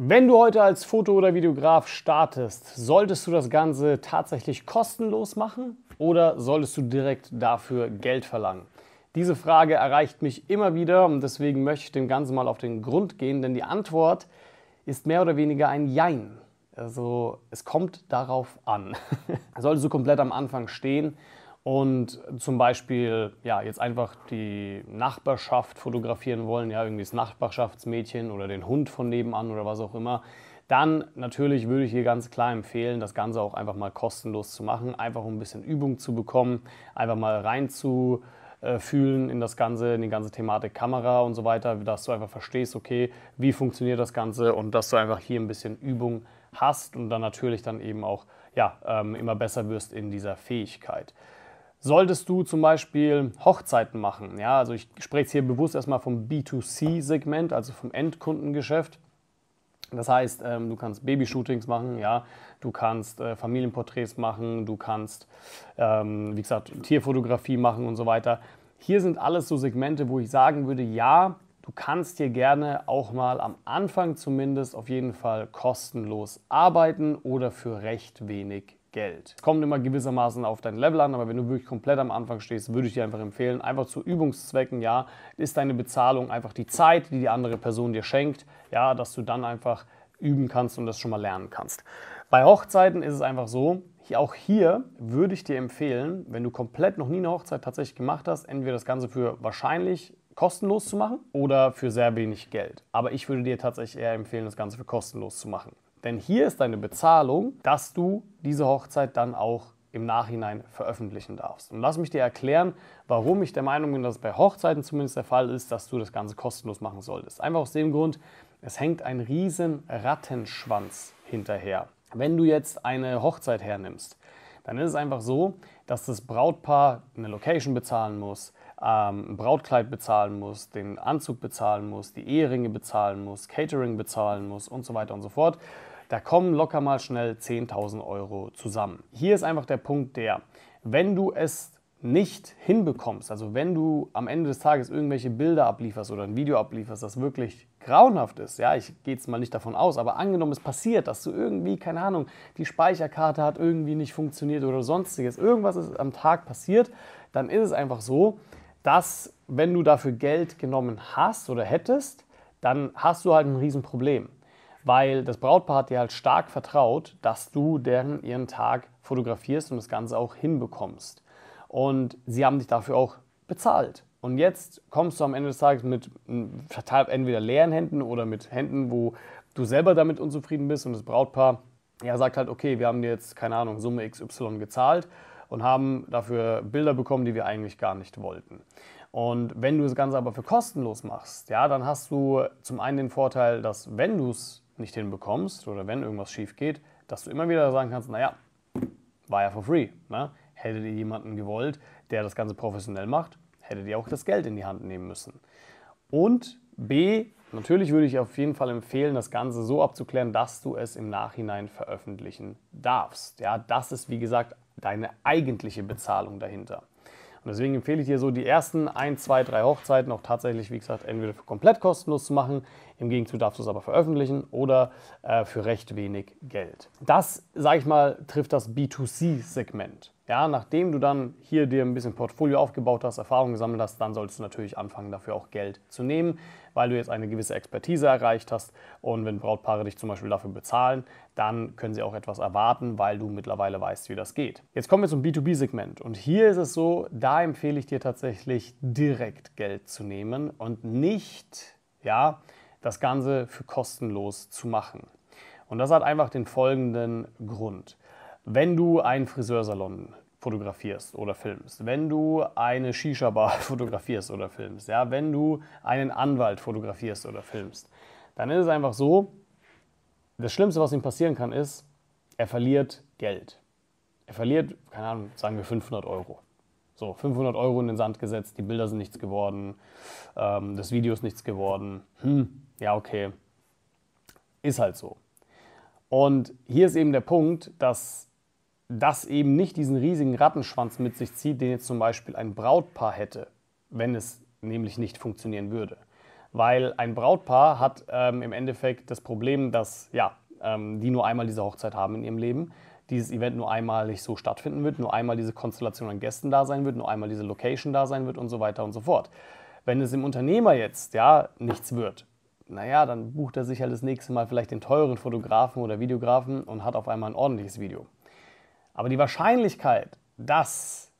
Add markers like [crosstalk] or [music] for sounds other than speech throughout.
Wenn du heute als Foto- oder Videograf startest, solltest du das Ganze tatsächlich kostenlos machen oder solltest du direkt dafür Geld verlangen? Diese Frage erreicht mich immer wieder und deswegen möchte ich dem Ganzen mal auf den Grund gehen, denn die Antwort ist mehr oder weniger ein Jein. Also es kommt darauf an. [laughs] Solltest du komplett am Anfang stehen und zum Beispiel ja, jetzt einfach die Nachbarschaft fotografieren wollen, ja, irgendwie das Nachbarschaftsmädchen oder den Hund von nebenan oder was auch immer, dann natürlich würde ich hier ganz klar empfehlen, das Ganze auch einfach mal kostenlos zu machen, einfach um ein bisschen Übung zu bekommen, einfach mal reinzufühlen in das Ganze, in die ganze Thematik Kamera und so weiter, dass du einfach verstehst, okay, wie funktioniert das Ganze und dass du einfach hier ein bisschen Übung hast und dann natürlich dann eben auch ja, ähm, immer besser wirst in dieser Fähigkeit. Solltest du zum Beispiel Hochzeiten machen, ja, also ich spreche jetzt hier bewusst erstmal vom B2C-Segment, also vom Endkundengeschäft. Das heißt, ähm, du kannst Babyshootings machen, ja, du kannst äh, Familienporträts machen, du kannst, ähm, wie gesagt, Tierfotografie machen und so weiter. Hier sind alles so Segmente, wo ich sagen würde, ja, du kannst hier gerne auch mal am Anfang zumindest auf jeden Fall kostenlos arbeiten oder für recht wenig Geld. Es kommt immer gewissermaßen auf dein Level an, aber wenn du wirklich komplett am Anfang stehst, würde ich dir einfach empfehlen, einfach zu Übungszwecken, ja, ist deine Bezahlung einfach die Zeit, die die andere Person dir schenkt, ja, dass du dann einfach üben kannst und das schon mal lernen kannst. Bei Hochzeiten ist es einfach so, auch hier würde ich dir empfehlen, wenn du komplett noch nie eine Hochzeit tatsächlich gemacht hast, entweder das Ganze für wahrscheinlich kostenlos zu machen oder für sehr wenig Geld. Aber ich würde dir tatsächlich eher empfehlen, das Ganze für kostenlos zu machen. Denn hier ist deine Bezahlung, dass du diese Hochzeit dann auch im Nachhinein veröffentlichen darfst. Und lass mich dir erklären, warum ich der Meinung bin, dass es bei Hochzeiten zumindest der Fall ist, dass du das Ganze kostenlos machen solltest. Einfach aus dem Grund, es hängt ein riesen Rattenschwanz hinterher. Wenn du jetzt eine Hochzeit hernimmst, dann ist es einfach so, dass das Brautpaar eine Location bezahlen muss, ähm, ein Brautkleid bezahlen muss, den Anzug bezahlen muss, die Eheringe bezahlen muss, Catering bezahlen muss und so weiter und so fort. Da kommen locker mal schnell 10.000 Euro zusammen. Hier ist einfach der Punkt der, wenn du es nicht hinbekommst, also wenn du am Ende des Tages irgendwelche Bilder ablieferst oder ein Video ablieferst, das wirklich grauenhaft ist, ja, ich gehe jetzt mal nicht davon aus, aber angenommen es passiert, dass du irgendwie, keine Ahnung, die Speicherkarte hat irgendwie nicht funktioniert oder sonstiges, irgendwas ist am Tag passiert, dann ist es einfach so, dass wenn du dafür Geld genommen hast oder hättest, dann hast du halt ein Riesenproblem weil das Brautpaar hat dir halt stark vertraut, dass du deren ihren Tag fotografierst und das Ganze auch hinbekommst. Und sie haben dich dafür auch bezahlt. Und jetzt kommst du am Ende des Tages mit entweder leeren Händen oder mit Händen, wo du selber damit unzufrieden bist und das Brautpaar ja, sagt halt, okay, wir haben dir jetzt, keine Ahnung, Summe XY gezahlt und haben dafür Bilder bekommen, die wir eigentlich gar nicht wollten. Und wenn du das Ganze aber für kostenlos machst, ja, dann hast du zum einen den Vorteil, dass wenn du es nicht hinbekommst oder wenn irgendwas schief geht, dass du immer wieder sagen kannst, naja, war ja for free. Ne? Hättet ihr jemanden gewollt, der das Ganze professionell macht, hättet ihr auch das Geld in die Hand nehmen müssen. Und B, natürlich würde ich auf jeden Fall empfehlen, das Ganze so abzuklären, dass du es im Nachhinein veröffentlichen darfst. Ja, das ist, wie gesagt, deine eigentliche Bezahlung dahinter. Und deswegen empfehle ich dir so, die ersten ein, zwei, drei Hochzeiten auch tatsächlich, wie gesagt, entweder für komplett kostenlos zu machen, im Gegenzug darfst du es aber veröffentlichen oder äh, für recht wenig Geld. Das, sage ich mal, trifft das B2C-Segment. Ja, nachdem du dann hier dir ein bisschen Portfolio aufgebaut hast, Erfahrung gesammelt hast, dann solltest du natürlich anfangen, dafür auch Geld zu nehmen, weil du jetzt eine gewisse Expertise erreicht hast. Und wenn Brautpaare dich zum Beispiel dafür bezahlen, dann können sie auch etwas erwarten, weil du mittlerweile weißt, wie das geht. Jetzt kommen wir zum B2B-Segment. Und hier ist es so, da empfehle ich dir tatsächlich direkt Geld zu nehmen und nicht, ja, das Ganze für kostenlos zu machen. Und das hat einfach den folgenden Grund. Wenn du einen Friseursalon fotografierst oder filmst, wenn du eine Shisha-Bar [laughs] fotografierst oder filmst, ja, wenn du einen Anwalt fotografierst oder filmst, dann ist es einfach so, das Schlimmste, was ihm passieren kann, ist, er verliert Geld. Er verliert, keine Ahnung, sagen wir 500 Euro. So, 500 Euro in den Sand gesetzt, die Bilder sind nichts geworden, ähm, das Video ist nichts geworden. Hm, ja, okay. Ist halt so. Und hier ist eben der Punkt, dass das eben nicht diesen riesigen Rattenschwanz mit sich zieht, den jetzt zum Beispiel ein Brautpaar hätte, wenn es nämlich nicht funktionieren würde. weil ein Brautpaar hat ähm, im Endeffekt das Problem, dass ja, ähm, die nur einmal diese Hochzeit haben in ihrem Leben, dieses Event nur einmalig so stattfinden wird, nur einmal diese Konstellation an Gästen da sein wird, nur einmal diese Location da sein wird und so weiter und so fort. Wenn es im Unternehmer jetzt ja nichts wird, naja, dann bucht er sich halt das nächste Mal vielleicht den teuren Fotografen oder Videografen und hat auf einmal ein ordentliches Video. Aber die Wahrscheinlichkeit, dass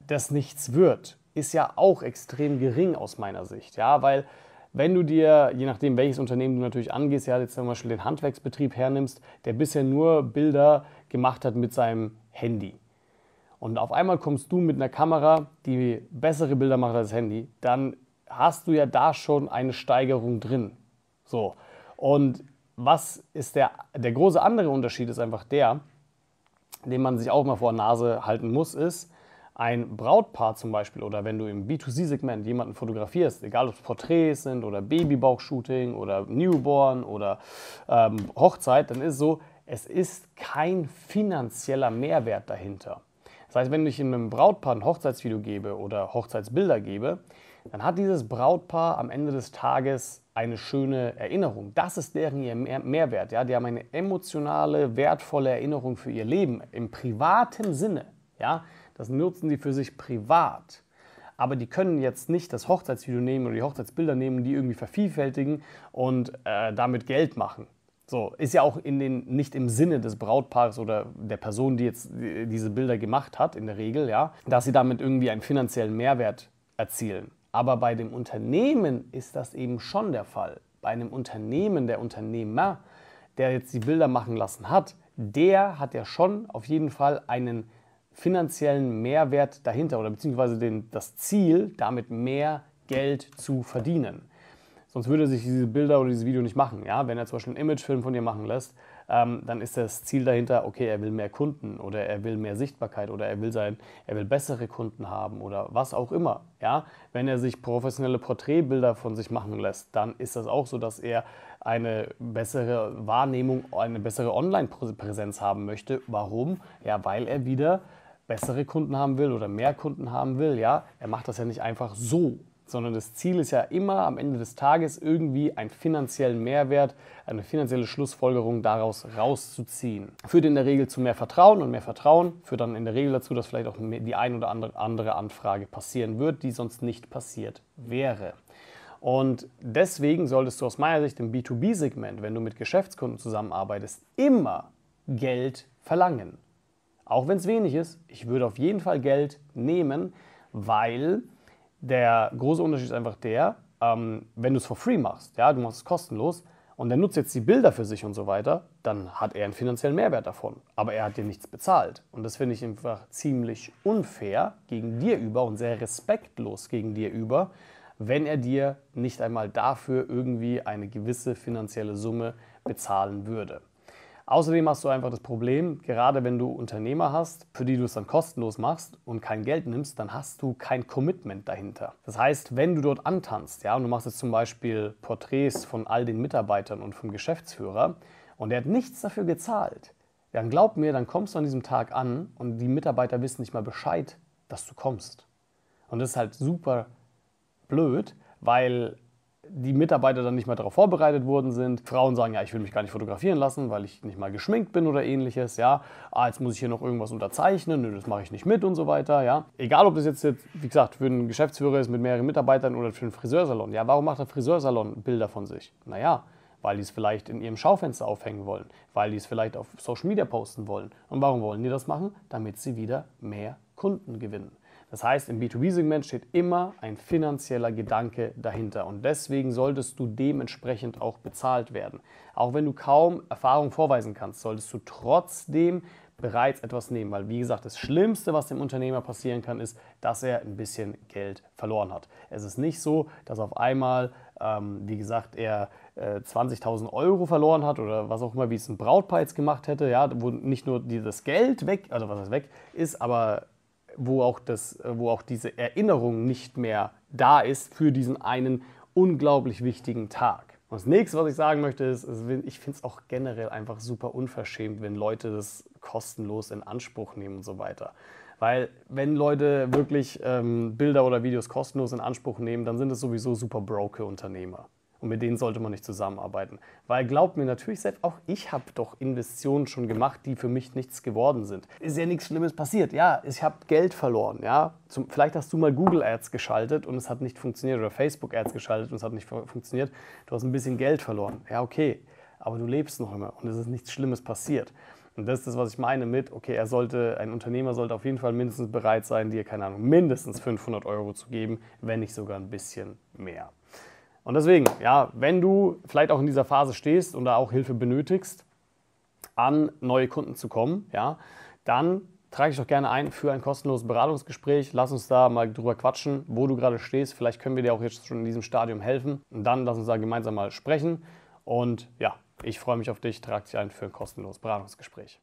das nichts wird, ist ja auch extrem gering aus meiner Sicht. Ja, weil wenn du dir, je nachdem welches Unternehmen du natürlich angehst, ja, jetzt zum Beispiel den Handwerksbetrieb hernimmst, der bisher nur Bilder gemacht hat mit seinem Handy. Und auf einmal kommst du mit einer Kamera, die bessere Bilder macht als das Handy, dann hast du ja da schon eine Steigerung drin. So. Und was ist der, der große andere Unterschied ist einfach der, den man sich auch mal vor der Nase halten muss, ist, ein Brautpaar zum Beispiel oder wenn du im B2C-Segment jemanden fotografierst, egal ob es Porträts sind oder Babybauchshooting oder Newborn oder ähm, Hochzeit, dann ist es so, es ist kein finanzieller Mehrwert dahinter. Das heißt, wenn ich in einem Brautpaar ein Hochzeitsvideo gebe oder Hochzeitsbilder gebe, dann hat dieses Brautpaar am Ende des Tages eine schöne Erinnerung. Das ist deren ihr Mehrwert. Ja? Die haben eine emotionale, wertvolle Erinnerung für ihr Leben im privaten Sinne. Ja? Das nutzen sie für sich privat. Aber die können jetzt nicht das Hochzeitsvideo nehmen oder die Hochzeitsbilder nehmen, die irgendwie vervielfältigen und äh, damit Geld machen. So, ist ja auch in den, nicht im Sinne des Brautpaares oder der Person, die jetzt diese Bilder gemacht hat, in der Regel, ja, dass sie damit irgendwie einen finanziellen Mehrwert erzielen. Aber bei dem Unternehmen ist das eben schon der Fall. Bei einem Unternehmen, der Unternehmer, der jetzt die Bilder machen lassen hat, der hat ja schon auf jeden Fall einen finanziellen Mehrwert dahinter oder beziehungsweise den, das Ziel, damit mehr Geld zu verdienen. Sonst würde er sich diese Bilder oder dieses Video nicht machen. Ja? Wenn er zum Beispiel einen Imagefilm von dir machen lässt, ähm, dann ist das Ziel dahinter, okay, er will mehr Kunden oder er will mehr Sichtbarkeit oder er will, sein, er will bessere Kunden haben oder was auch immer. Ja? Wenn er sich professionelle Porträtbilder von sich machen lässt, dann ist das auch so, dass er eine bessere Wahrnehmung, eine bessere Online-Präsenz haben möchte. Warum? Ja, weil er wieder bessere Kunden haben will oder mehr Kunden haben will. Ja, er macht das ja nicht einfach so sondern das Ziel ist ja immer am Ende des Tages irgendwie einen finanziellen Mehrwert, eine finanzielle Schlussfolgerung daraus rauszuziehen. Führt in der Regel zu mehr Vertrauen und mehr Vertrauen führt dann in der Regel dazu, dass vielleicht auch die ein oder andere Anfrage passieren wird, die sonst nicht passiert wäre. Und deswegen solltest du aus meiner Sicht im B2B-Segment, wenn du mit Geschäftskunden zusammenarbeitest, immer Geld verlangen. Auch wenn es wenig ist, ich würde auf jeden Fall Geld nehmen, weil der große Unterschied ist einfach der, ähm, wenn du es for free machst, ja, du machst es kostenlos und der nutzt jetzt die Bilder für sich und so weiter, dann hat er einen finanziellen Mehrwert davon. Aber er hat dir nichts bezahlt. Und das finde ich einfach ziemlich unfair gegen dir über und sehr respektlos gegen dir über, wenn er dir nicht einmal dafür irgendwie eine gewisse finanzielle Summe bezahlen würde. Außerdem hast du einfach das Problem, gerade wenn du Unternehmer hast, für die du es dann kostenlos machst und kein Geld nimmst, dann hast du kein Commitment dahinter. Das heißt, wenn du dort antanzt, ja, und du machst jetzt zum Beispiel Porträts von all den Mitarbeitern und vom Geschäftsführer und der hat nichts dafür gezahlt, dann glaub mir, dann kommst du an diesem Tag an und die Mitarbeiter wissen nicht mal Bescheid, dass du kommst. Und das ist halt super blöd, weil die Mitarbeiter dann nicht mehr darauf vorbereitet worden sind. Frauen sagen, ja, ich will mich gar nicht fotografieren lassen, weil ich nicht mal geschminkt bin oder ähnliches. Ja, ah, jetzt muss ich hier noch irgendwas unterzeichnen, nö, das mache ich nicht mit und so weiter. Ja, egal ob das jetzt, wie gesagt, für einen Geschäftsführer ist mit mehreren Mitarbeitern oder für einen Friseursalon. Ja, warum macht der Friseursalon Bilder von sich? Naja, weil die es vielleicht in ihrem Schaufenster aufhängen wollen, weil die es vielleicht auf Social Media posten wollen. Und warum wollen die das machen? Damit sie wieder mehr Kunden gewinnen. Das heißt, im B2B-Segment steht immer ein finanzieller Gedanke dahinter und deswegen solltest du dementsprechend auch bezahlt werden. Auch wenn du kaum Erfahrung vorweisen kannst, solltest du trotzdem bereits etwas nehmen, weil wie gesagt, das Schlimmste, was dem Unternehmer passieren kann, ist, dass er ein bisschen Geld verloren hat. Es ist nicht so, dass auf einmal, ähm, wie gesagt, er äh, 20.000 Euro verloren hat oder was auch immer, wie es ein Brautpaar jetzt gemacht hätte, ja, wo nicht nur das Geld weg, also was ist weg ist, aber wo auch, das, wo auch diese Erinnerung nicht mehr da ist für diesen einen unglaublich wichtigen Tag. Und das nächste, was ich sagen möchte, ist, ich finde es auch generell einfach super unverschämt, wenn Leute das kostenlos in Anspruch nehmen und so weiter. Weil wenn Leute wirklich ähm, Bilder oder Videos kostenlos in Anspruch nehmen, dann sind es sowieso super broke Unternehmer. Und mit denen sollte man nicht zusammenarbeiten. Weil glaubt mir natürlich selbst, auch ich habe doch Investitionen schon gemacht, die für mich nichts geworden sind. Ist ja nichts Schlimmes passiert. Ja, ich habe Geld verloren. Ja, Zum, vielleicht hast du mal Google Ads geschaltet und es hat nicht funktioniert oder Facebook Ads geschaltet und es hat nicht funktioniert. Du hast ein bisschen Geld verloren. Ja, okay. Aber du lebst noch immer und es ist nichts Schlimmes passiert. Und das ist das, was ich meine mit, okay, er sollte, ein Unternehmer sollte auf jeden Fall mindestens bereit sein, dir, keine Ahnung, mindestens 500 Euro zu geben, wenn nicht sogar ein bisschen mehr. Und deswegen, ja, wenn du vielleicht auch in dieser Phase stehst und da auch Hilfe benötigst, an neue Kunden zu kommen, ja, dann trage dich doch gerne ein für ein kostenloses Beratungsgespräch. Lass uns da mal drüber quatschen, wo du gerade stehst. Vielleicht können wir dir auch jetzt schon in diesem Stadium helfen. Und dann lass uns da gemeinsam mal sprechen. Und ja, ich freue mich auf dich. Trag dich ein für ein kostenloses Beratungsgespräch.